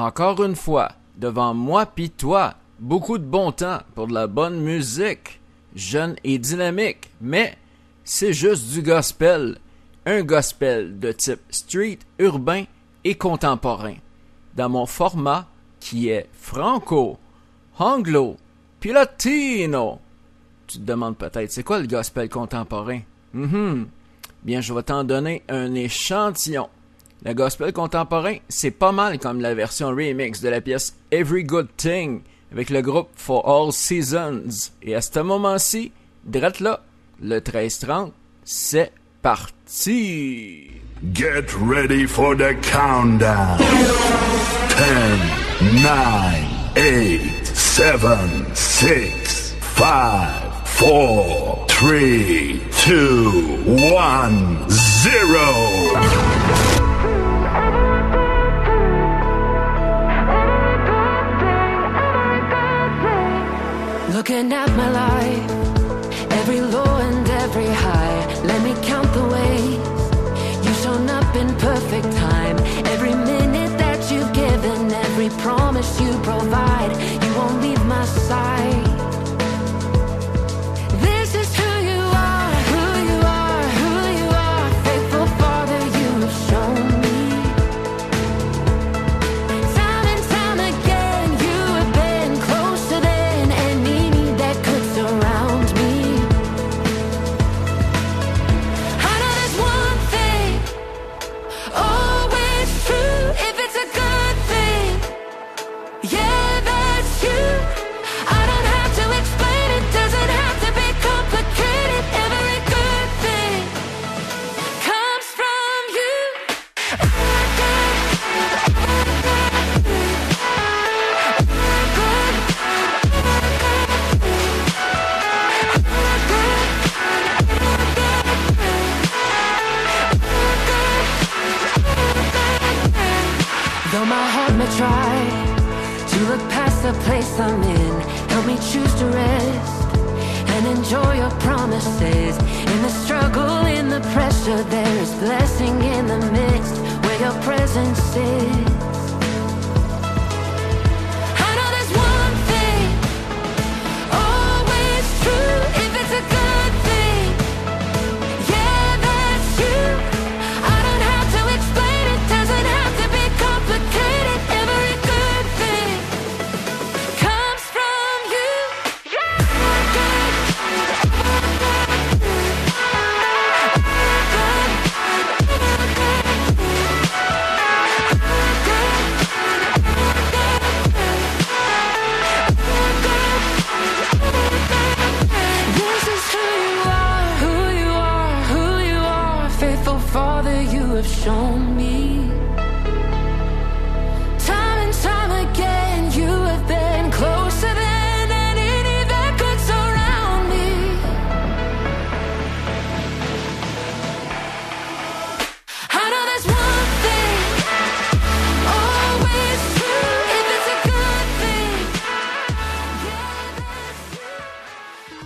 Encore une fois, devant moi pis toi, beaucoup de bon temps pour de la bonne musique, jeune et dynamique, mais c'est juste du gospel, un gospel de type street, urbain et contemporain, dans mon format qui est franco, anglo, puis latino. Tu te demandes peut-être, c'est quoi le gospel contemporain? Mm Bien, je vais t'en donner un échantillon. Le gospel contemporain, c'est pas mal comme la version remix de la pièce Every Good Thing avec le groupe For All Seasons. Et à ce moment-ci, drette là, le 13-30, c'est parti! Get ready for the countdown. 10, 9, 8, 7, 6, 5, 4, 3, 2, 1, 0. Looking at my life,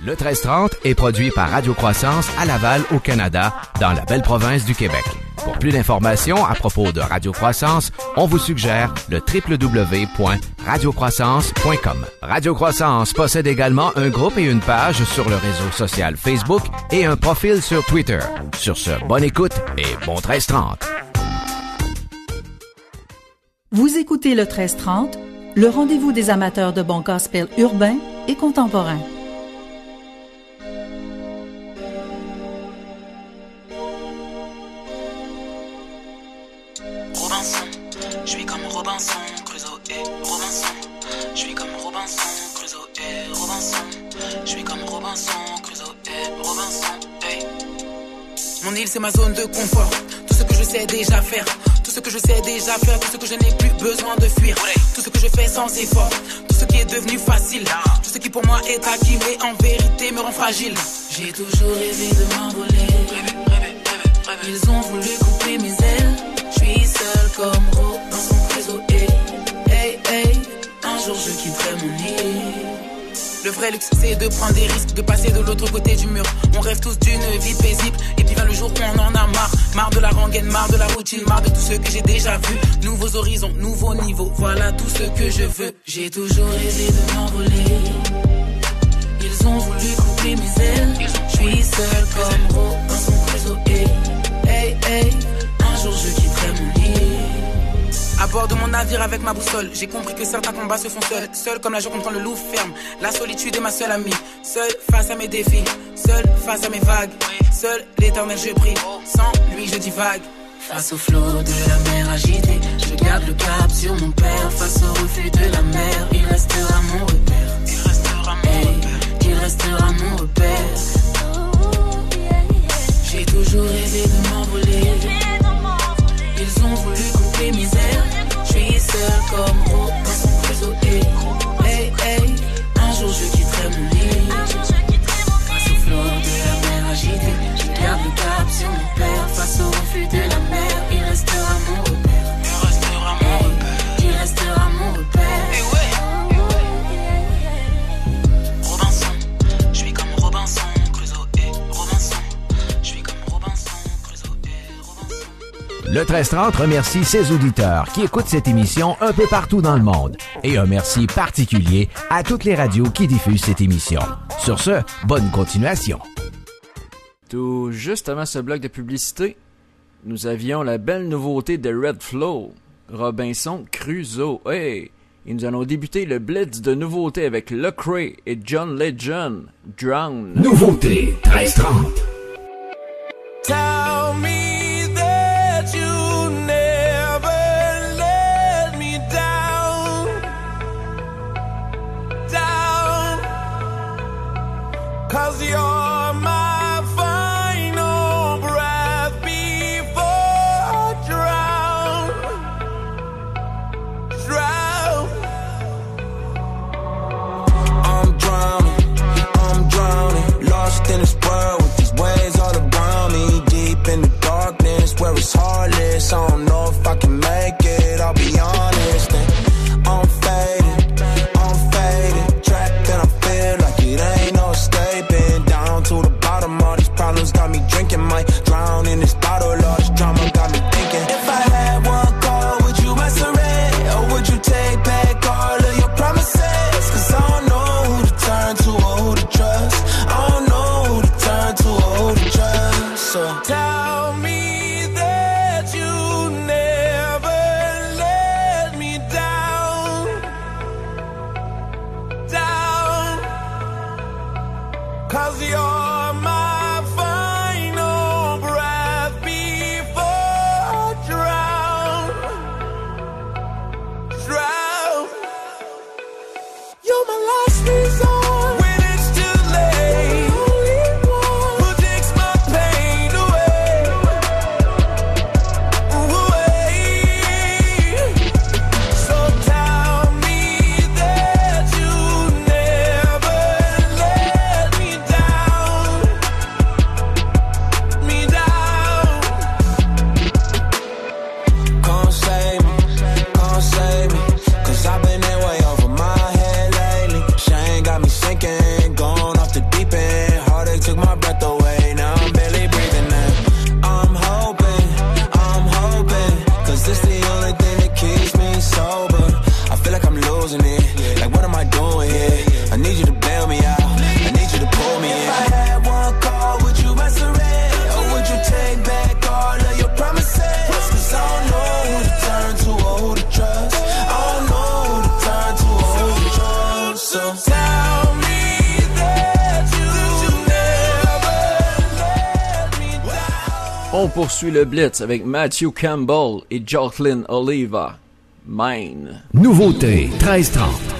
Le 1330 est produit par Radio Croissance à Laval, au Canada, dans la belle province du Québec. Pour plus d'informations à propos de Radio Croissance, on vous suggère le www.radiocroissance.com. Radio Croissance possède également un groupe et une page sur le réseau social Facebook et un profil sur Twitter. Sur ce, bonne écoute et bon 1330. Vous écoutez le 1330, le rendez-vous des amateurs de bon gospel urbain et contemporain. Je suis comme Robinson, Crusoe et Robinson. Je suis comme Robinson, Crusoe et Robinson. Hey. Mon île c'est ma zone de confort. Tout ce que je sais déjà faire. Tout ce que je sais déjà faire, tout ce que je n'ai plus besoin de fuir. Tout ce que je fais sans effort, tout ce qui est devenu facile. Tout ce qui pour moi est acquis, mais en vérité me rend fragile. J'ai toujours rêvé de m'envoler. Ils ont voulu couper mes ailes. Je suis seul comme Ro dans son réseau. Hey, hey, hey. Un jour je quitterai mon île. Le vrai luxe, c'est de prendre des risques, de passer de l'autre côté du mur. On rêve tous d'une vie paisible, et puis vient le jour où on en a marre. Marre de la rengaine, marre de la routine, marre de tout ce que j'ai déjà vu. Nouveaux horizons, nouveaux niveaux, voilà tout ce que je veux. J'ai toujours rêvé de m'envoler. Ils ont voulu couper mes ailes. Je suis seul comme Ro dans son réseau. Hey, hey. Un jour je quitterai mon lit. À bord de mon navire avec ma boussole, j'ai compris que certains combats se font seuls. Seul comme la joie contre le loup ferme. La solitude est ma seule amie. Seul face à mes défis. Seul face à mes vagues. Seul l'éternel je prie. Sans lui je divague. Face au flot de la mer agitée, je garde le cap sur mon père. Face au reflux de la mer, il restera mon repère. Il restera mon repère. Il restera mon repère. J'ai toujours rêvé de m'envoler. Ils ont voulu couper mes ailes. Je suis seul comme Ro dans son réseau. Hey, hey. Un jour je quitterai mon lit. Le 1330 remercie ses auditeurs qui écoutent cette émission un peu partout dans le monde. Et un merci particulier à toutes les radios qui diffusent cette émission. Sur ce, bonne continuation. Tout juste avant ce bloc de publicité, nous avions la belle nouveauté de Red Flow, Robinson Crusoe. Hey! Et nous allons débuter le blitz de nouveautés avec Lecrae et John Legend, Drown. Nouveauté 1330. Cause you're my final breath before I drown, drown. I'm drowning, I'm drowning, lost in this world with these waves all around me. Deep in the darkness where it's heartless. I don't know if I can make it, I'll be honest. Poursuit le blitz avec Matthew Campbell et Jacqueline Oliva. Mine. Nouveauté 1330.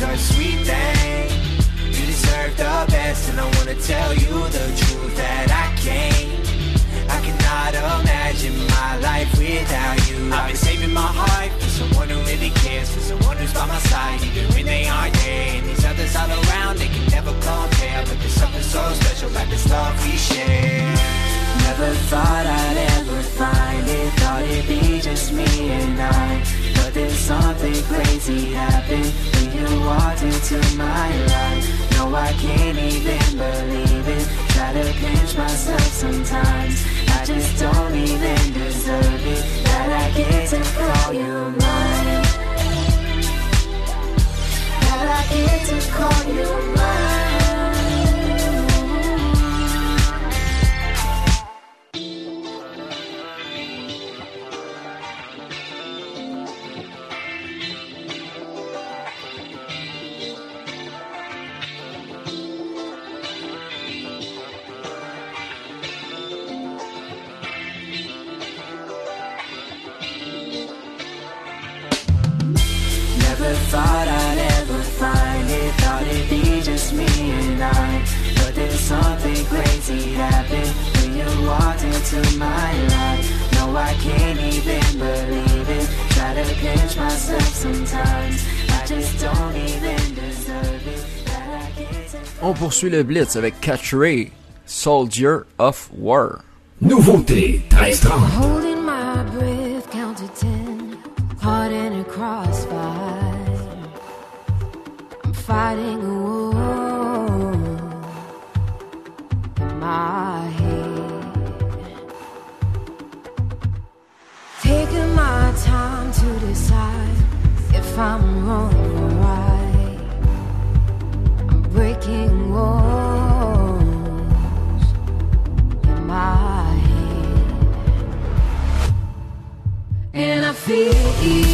Cause sweet thing, you deserve the best. And I wanna tell you the truth that I can't. I cannot imagine my life without you. I've been saving my heart for someone who really cares, for someone who's by my side, even when they aren't there. And these others all around, they can never compare. But there's something so special about this love we share. Never thought I'd ever find it, thought it'd be just me and I. But then something crazy happened when you walked into my life. No, I can't even believe it. Try to pinch myself sometimes. I just don't even deserve it. That I get to call you mine. That I get to call you mine. Poursuit le Blitz avec Catch Ray, Soldier of War. Nouveauté 1330. Holding my breath, count to ten, caught in a crossfire. I'm fighting a war in my head. Taking my time to decide if I'm wrong or right. I'm breaking feel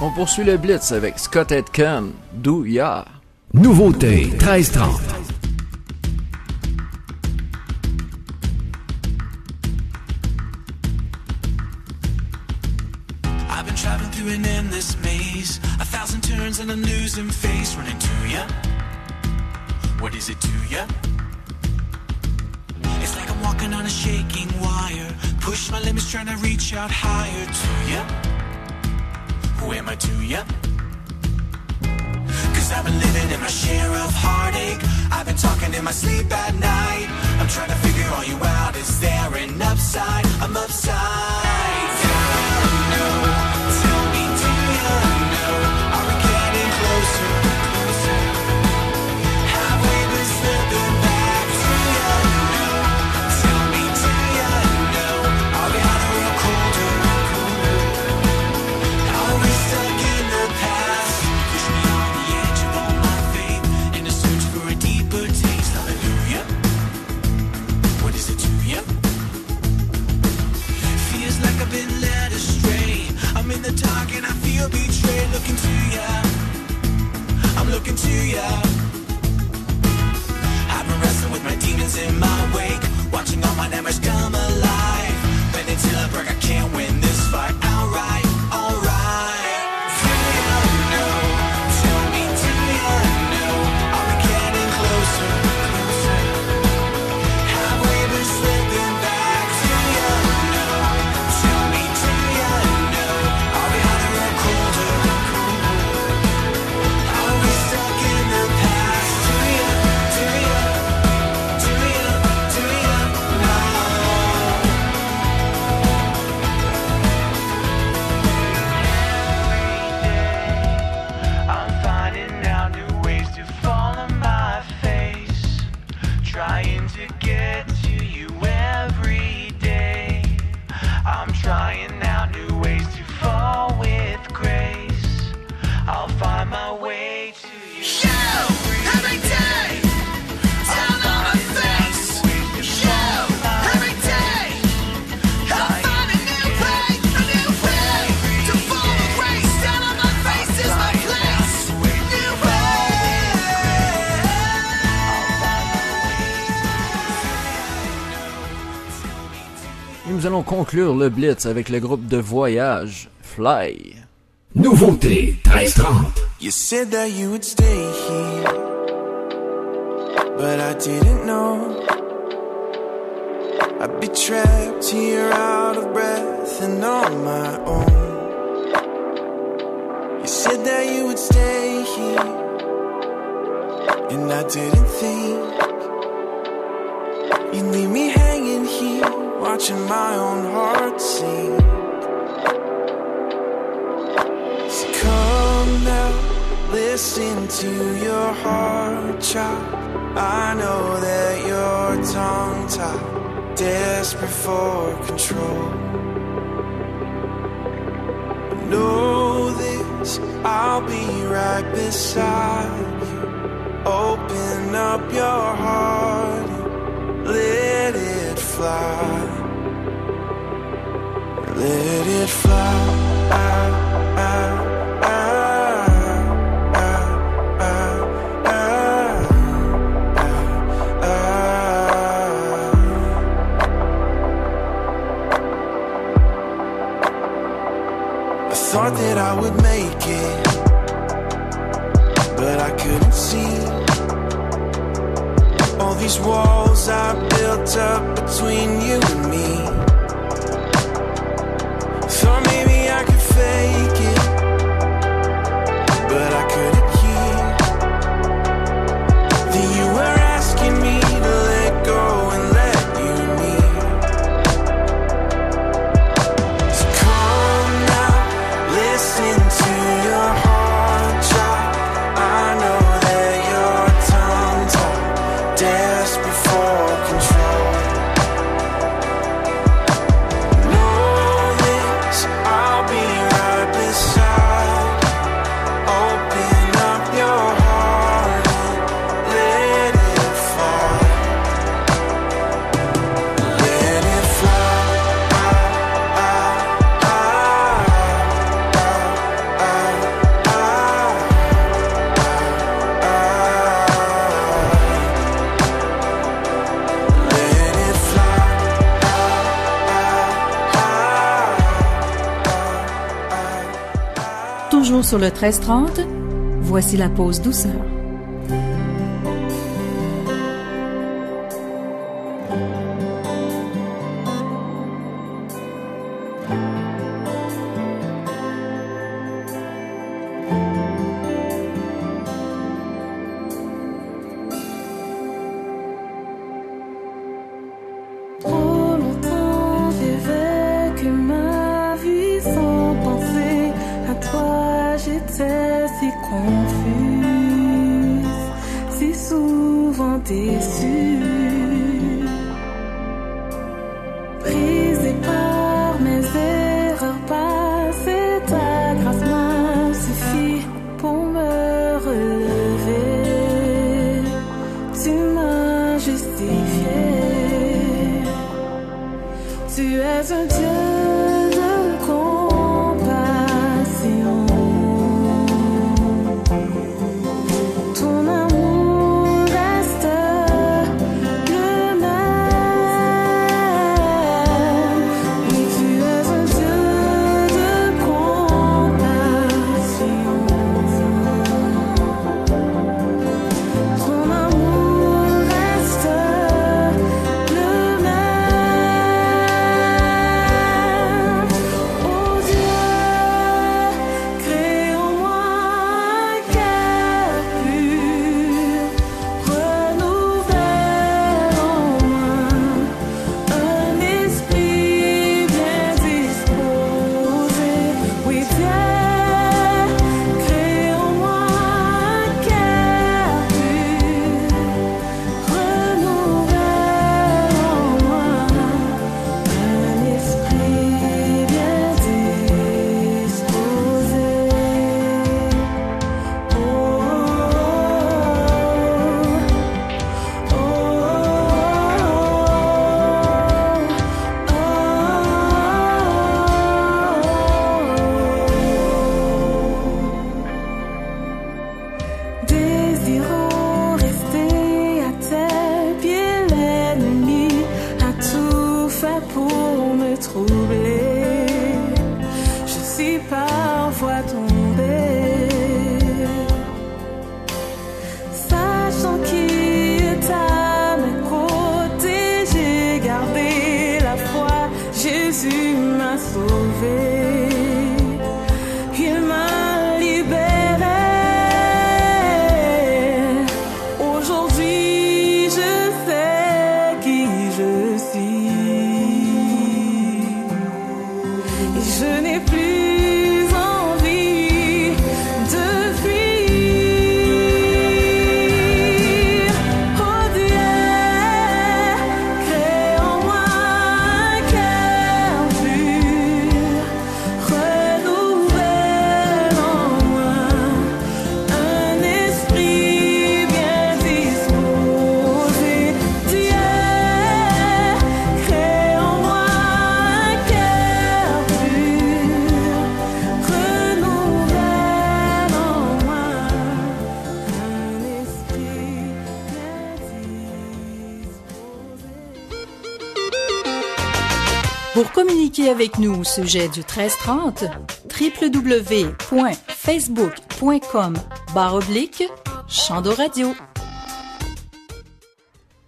On poursuit le Blitz avec Scott Aitken, Do Ya. Nouveauté 1330. conclure le Blitz avec le groupe de voyage Fly. Nouveauté 1330. You said that you would stay here, but I didn't know. I'd be trapped here out of breath and on my own. You said that you would stay here, and I didn't think you'd leave me. watching my own heart sink. So come now, listen to your heart chop. I know that you're tongue tied, desperate for control. Know this, I'll be right beside you. Open up your heart, and let it fly. Let it fly. I thought that I would make it, but I couldn't see all these walls I built up between you and me. Bonjour sur le 1330, voici la pause douceur. Pour communiquer avec nous au sujet du 1330, www.facebook.com oblique Chandoradio.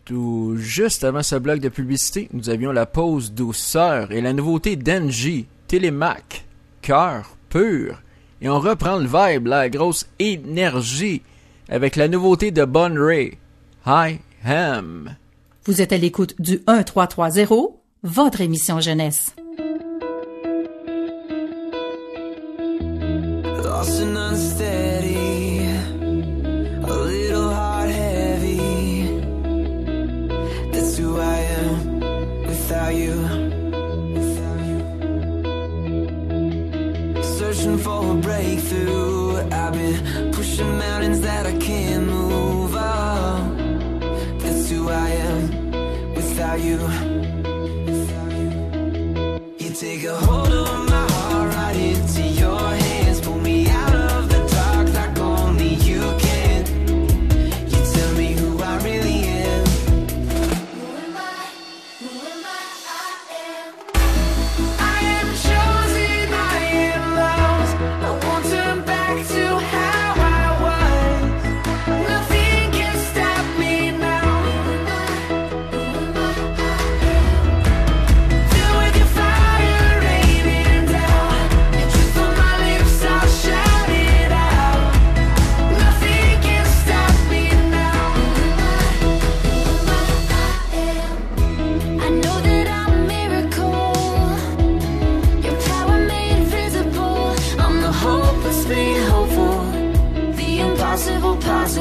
Tout juste avant ce bloc de publicité, nous avions la pause douceur et la nouveauté d'Engie, Télémac, cœur pur. Et on reprend le vibe, la grosse énergie, avec la nouveauté de Bon Ray, I Vous êtes à l'écoute du 1330 votre émission jeunesse. take a hold of me.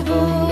Oh.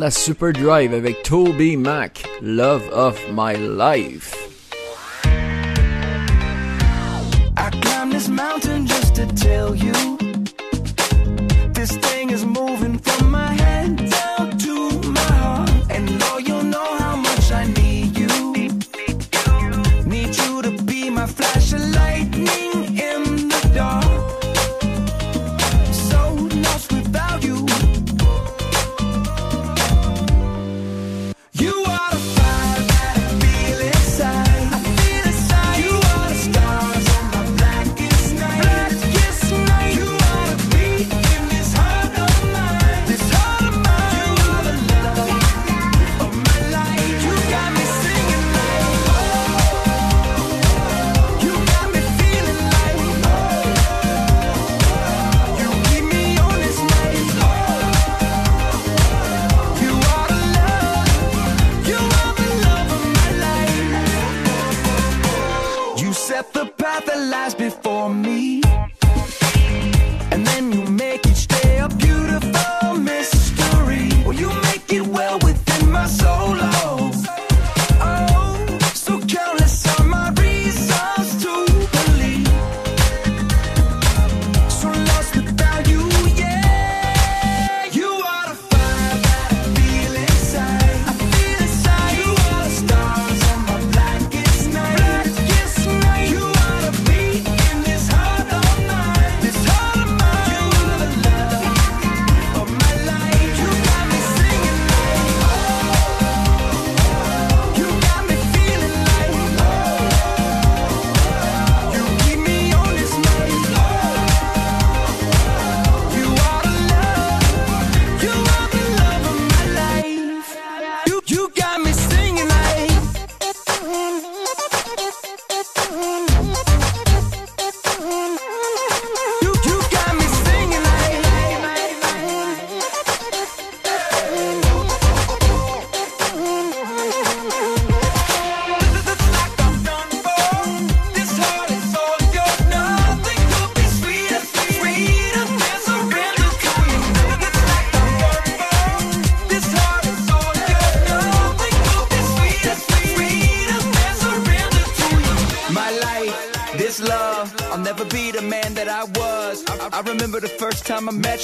La Super Drive avec Toby Mac, Love of My Life. I this mountain just to tell you this thing is moving from my head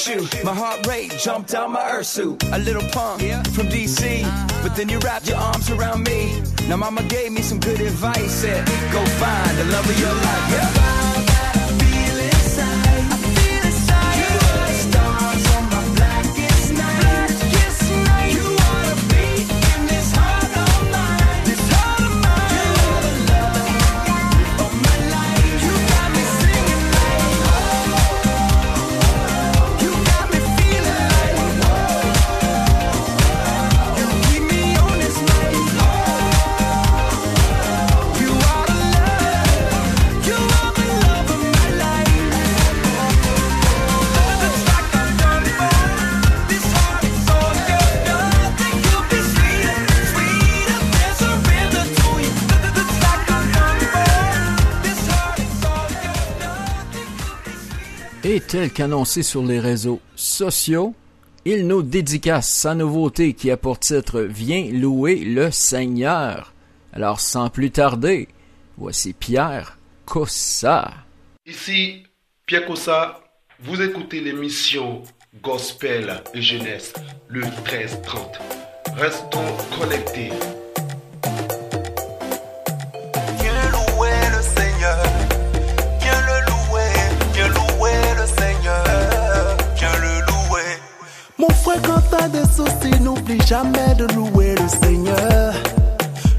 met you. My heart rate jumped out my earth suit. A little punk from DC, uh-huh. but then you wrapped your arms around me. Now mama gave me some good advice. Said, go find the love of your life. Yeah. Et tel qu'annoncé sur les réseaux sociaux, il nous dédicace sa nouveauté qui a pour titre Viens louer le Seigneur. Alors sans plus tarder, voici Pierre Cossa. Ici Pierre Cossa, vous écoutez l'émission Gospel et Jeunesse le 13-30. Restons connectés. Mon frère, quand t'as des soucis, n'oublie jamais de louer le Seigneur.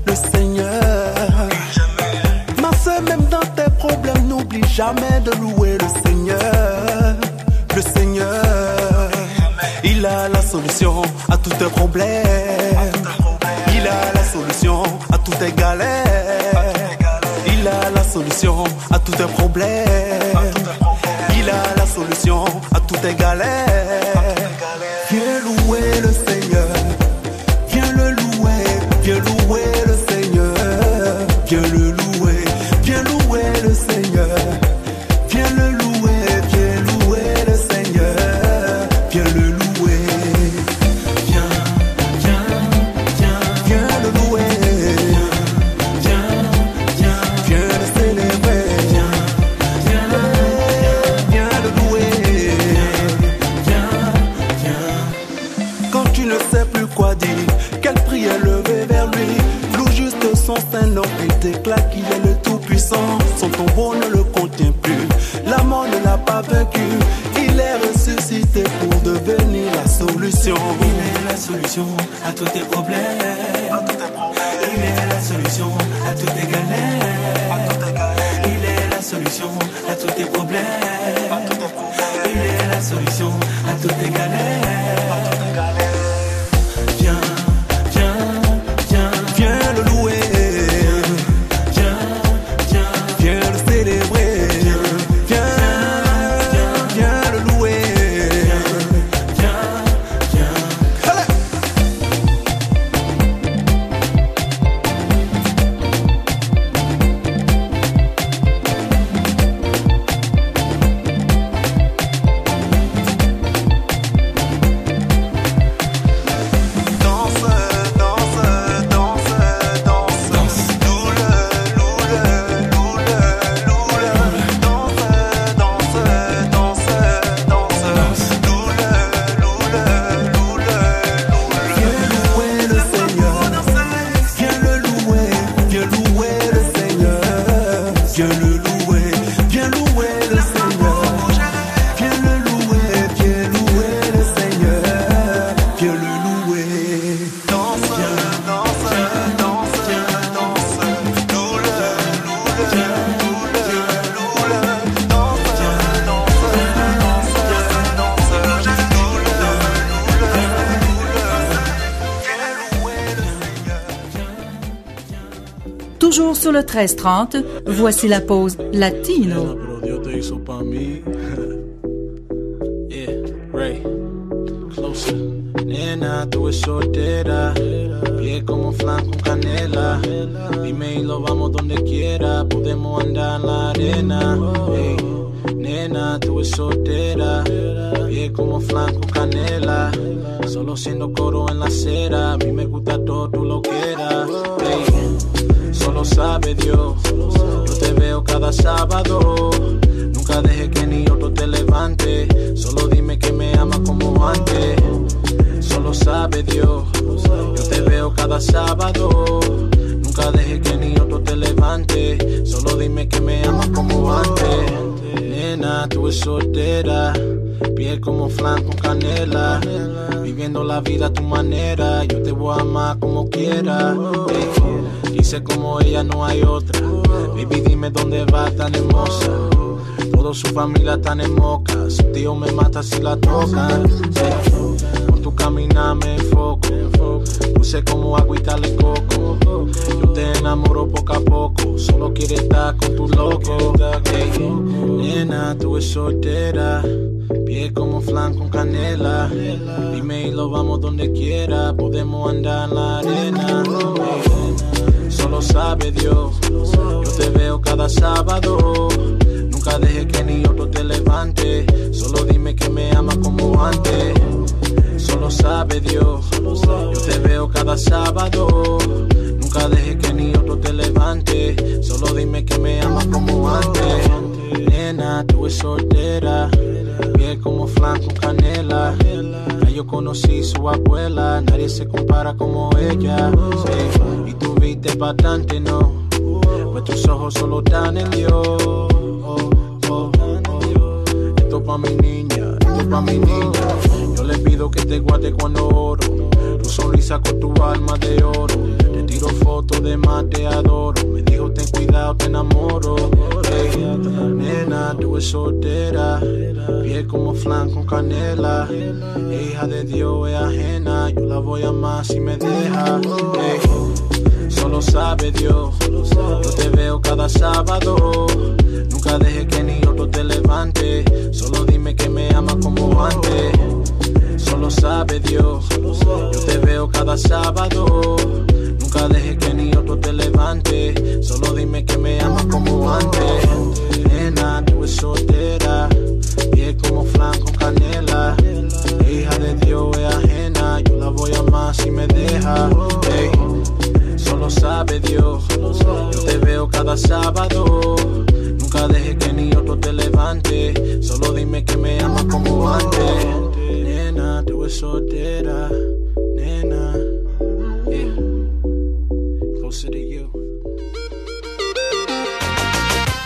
Le Seigneur. Ma soeur, même dans tes problèmes, n'oublie jamais de louer le Seigneur. Le Seigneur. Il a la solution à tous tes problèmes. Il a la solution à toutes tes galères. Il a la solution à tous tes problèmes. Il a la solution à toutes tes galères. déclare qu'il est le Tout-Puissant. Son tombeau ne le contient plus. La mort ne l'a pas vaincu. Il est ressuscité pour devenir la solution. Il est la solution à tous tes problèmes. Il est la solution à toutes tes galères. Il est la solution à tous tes problèmes. Il est la solution à toutes tes galères. Le 1330, voici la pause latino. Nena, tú eres soltera. Pie como flan con canela. Dime y lo vamos donde quiera. Podemos andar en la arena. Ey, Nena, tú eres soltera. Pie como flan con canela. Solo siendo coro en la acera. A mí me gusta todo, tú lo quieras. Ey, Solo sabe Dios. Yo te veo cada sábado. Nunca deje que ni otro te levante. Solo dime que me ama como antes. Solo sabe Dios. Yo te veo cada sábado. Nunca deje que ni otro te levante. Solo dime que me amas como antes. Nena, tú eres soltera. Piel como flan con canela. Viviendo la vida a tu manera. Yo te voy a amar como quiera. Ey, Dice como ella no hay otra. Baby, dime dónde va tan hermosa. Toda su familia tan en moca. Su tío me mata si la tocan. Ey, Con tu caminar me enfoco. Dulce como agüita de coco. Yo te enamoro poco a poco. Solo quiero estar con tu loco. Nena, tú eres soltera. Pie como flan con canela. Dime y lo vamos donde quiera. Podemos andar en la arena. Solo sabe Dios. Yo te veo cada sábado. Nunca deje que ni otro te levante. Solo dime que me ama como antes. Solo sabe Dios. Yo te veo cada sábado. Nunca deje que ni otro te levante. Solo dime que me amas como antes. Nena, tú eres soltera. Piel como flan con canela. Yo conocí su abuela. Nadie se compara como ella. Viste bastante, ¿no? Tus ojos solo están en Dios. Oh, oh. Esto pa' mi niña, esto pa' mi niña. Yo le pido que te guarde cuando oro. Tu sonrisa con tu alma de oro. Te tiro fotos de más, adoro. Me dijo ten cuidado, te enamoro. Ey, nena, tú eres soltera. Piel como flan con canela. Hija de Dios es ajena. Yo la voy a amar si me deja. Ey, Solo sabe Dios. Yo te veo cada sábado. Nunca deje que ni otro te levante. Solo dime que me ama como antes. Solo sabe Dios. Yo te veo cada sábado. Nunca deje que ni otro te levante. Solo dime que me amas como antes. Nena, tú eres soltera. Piel como flan canela. Hija de Dios es ajena. Yo la voy a amar si me deja. Ey,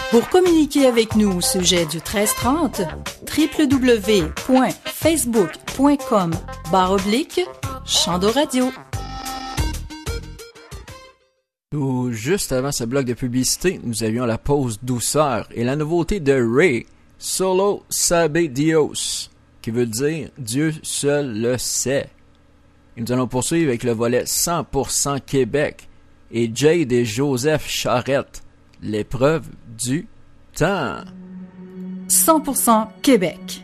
Pour communiquer avec nous au sujet du 1330, www.facebook.com barre oblique Chando Radio. Juste avant ce bloc de publicité, nous avions la pause douceur et la nouveauté de Ray, Solo Sabe Dios, qui veut dire Dieu seul le sait. Nous allons poursuivre avec le volet 100% Québec et Jade et Joseph Charette, l'épreuve du temps. 100% Québec.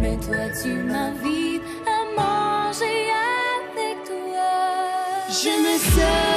Mais toi, tu m'invites à manger avec toi. Je me sers.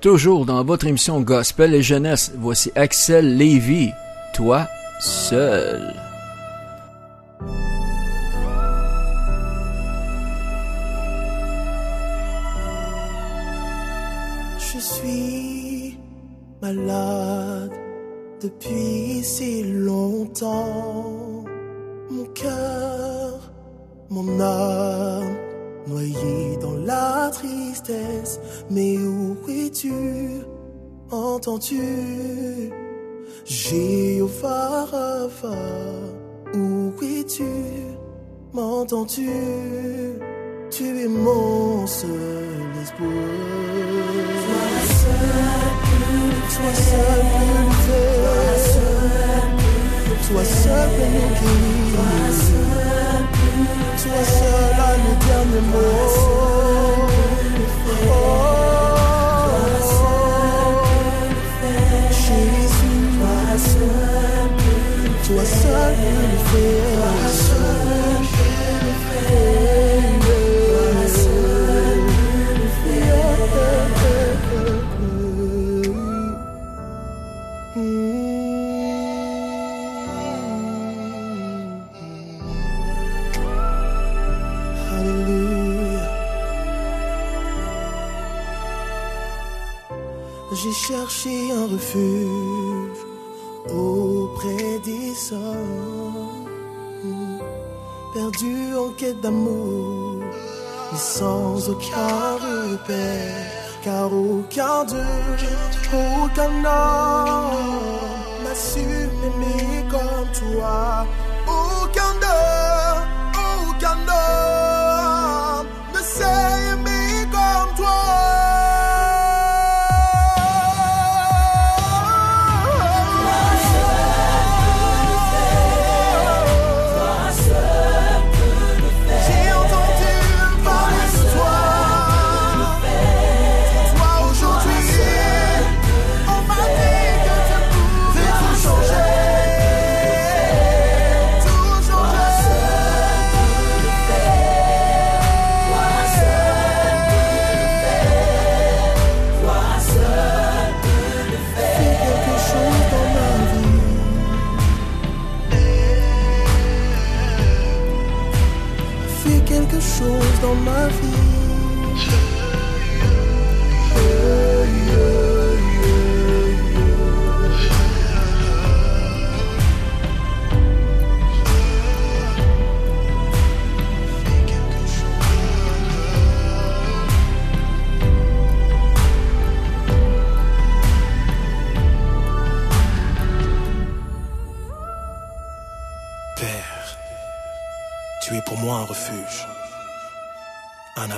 Toujours dans votre émission Gospel et Jeunesse, voici Axel Lévy. Toi, seul. Je suis malade depuis si longtemps. Mon cœur, mon âme, noyé dans la tristesse. Mais où es-tu? Entends-tu? Jéhovah où es-tu? M'entends-tu? Tu es mon seul espoir. Toi seul peut Toi seul peut nous guérir. Seul a le dernier mot. J'ai cherché un refuge perdu en quête d'amour, mais sans aucun repère, car aucun d'eux, aucun homme n'a su m'aimer comme toi. Quelque chose dans ma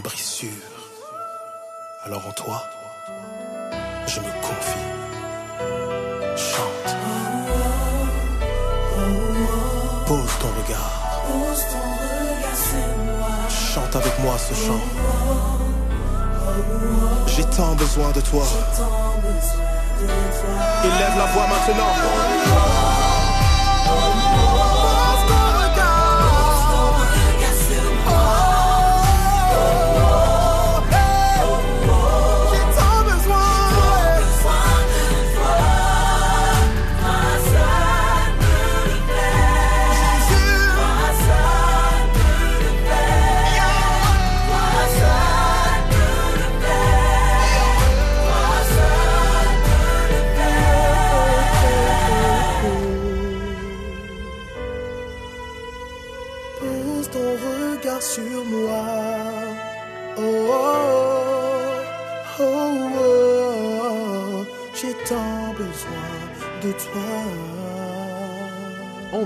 abri sûr. Alors en toi, je me confie. Chante. Pose ton regard. Chante avec moi ce chant. J'ai tant besoin de toi. Élève la voix maintenant.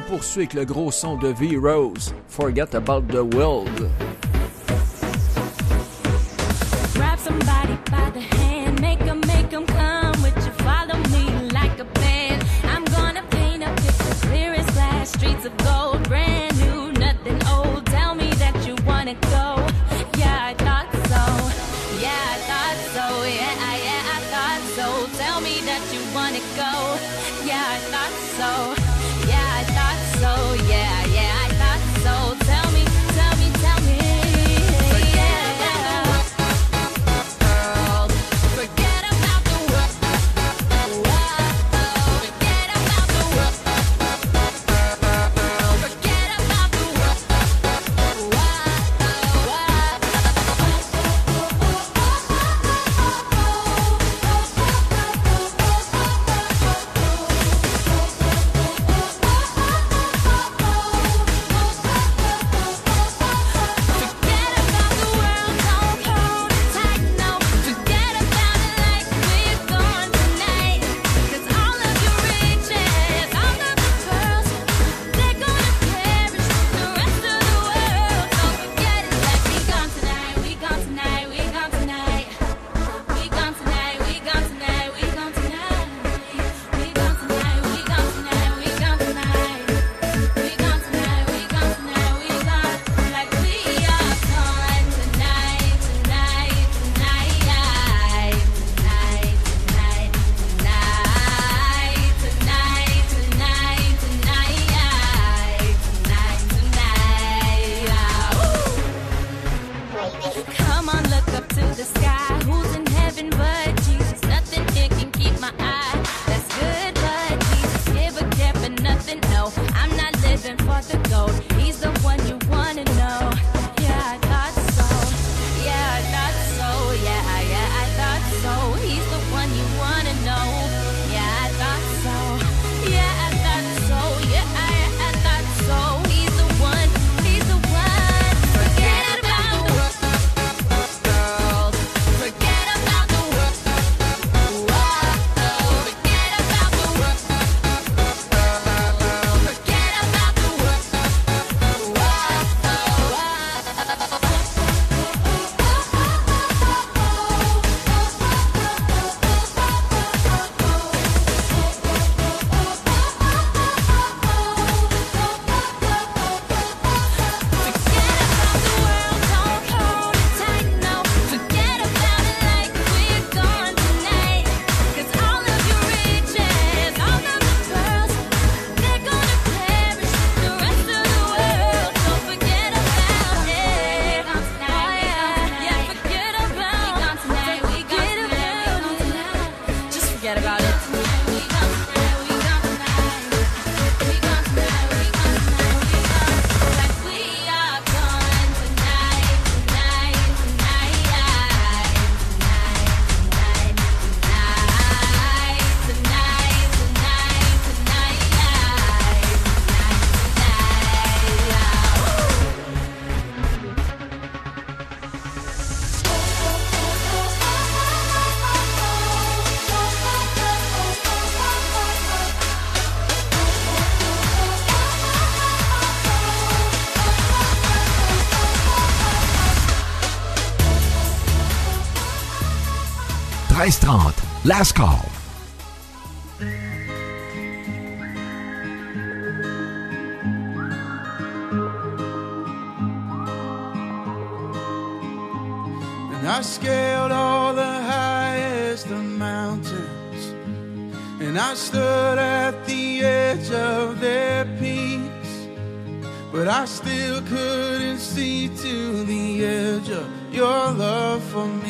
Poursuit avec le gros son de V-Rose. Forget about the world. 1330. Last call. And I scaled all the highest of mountains. And I stood at the edge of their peaks. But I still couldn't see to the edge of your love for me.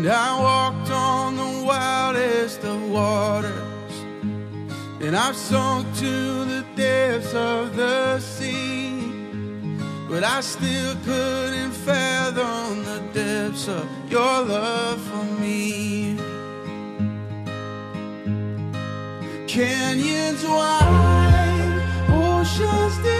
And I walked on the wildest of waters. And I've sunk to the depths of the sea. But I still couldn't fathom the depths of your love for me. Canyons wide, oceans deep,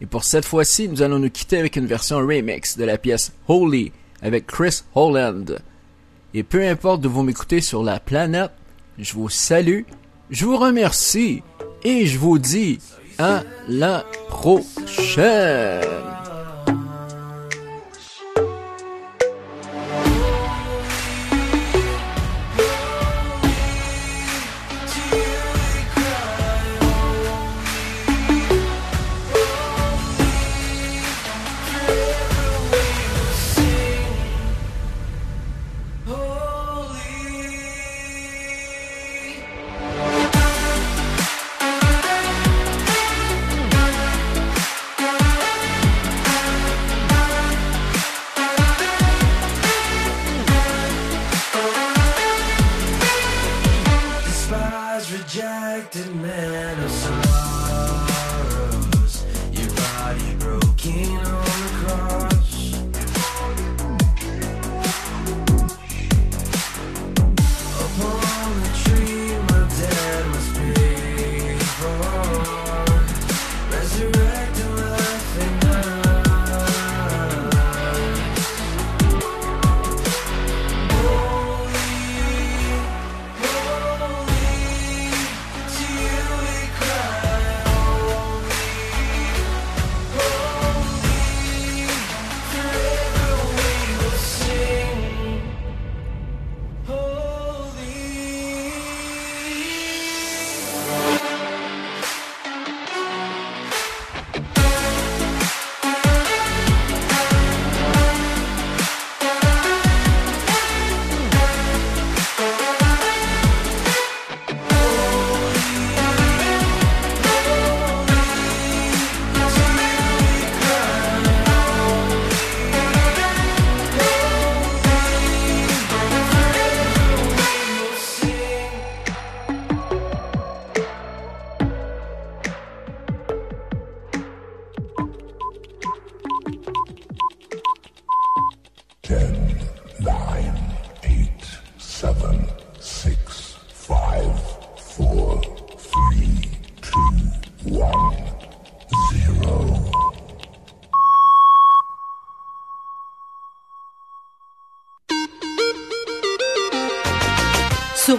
Et pour cette fois-ci, nous allons nous quitter avec une version remix de la pièce Holy avec Chris Holland. Et peu importe de vous m'écouter sur la planète, je vous salue, je vous remercie et je vous dis à la prochaine. skin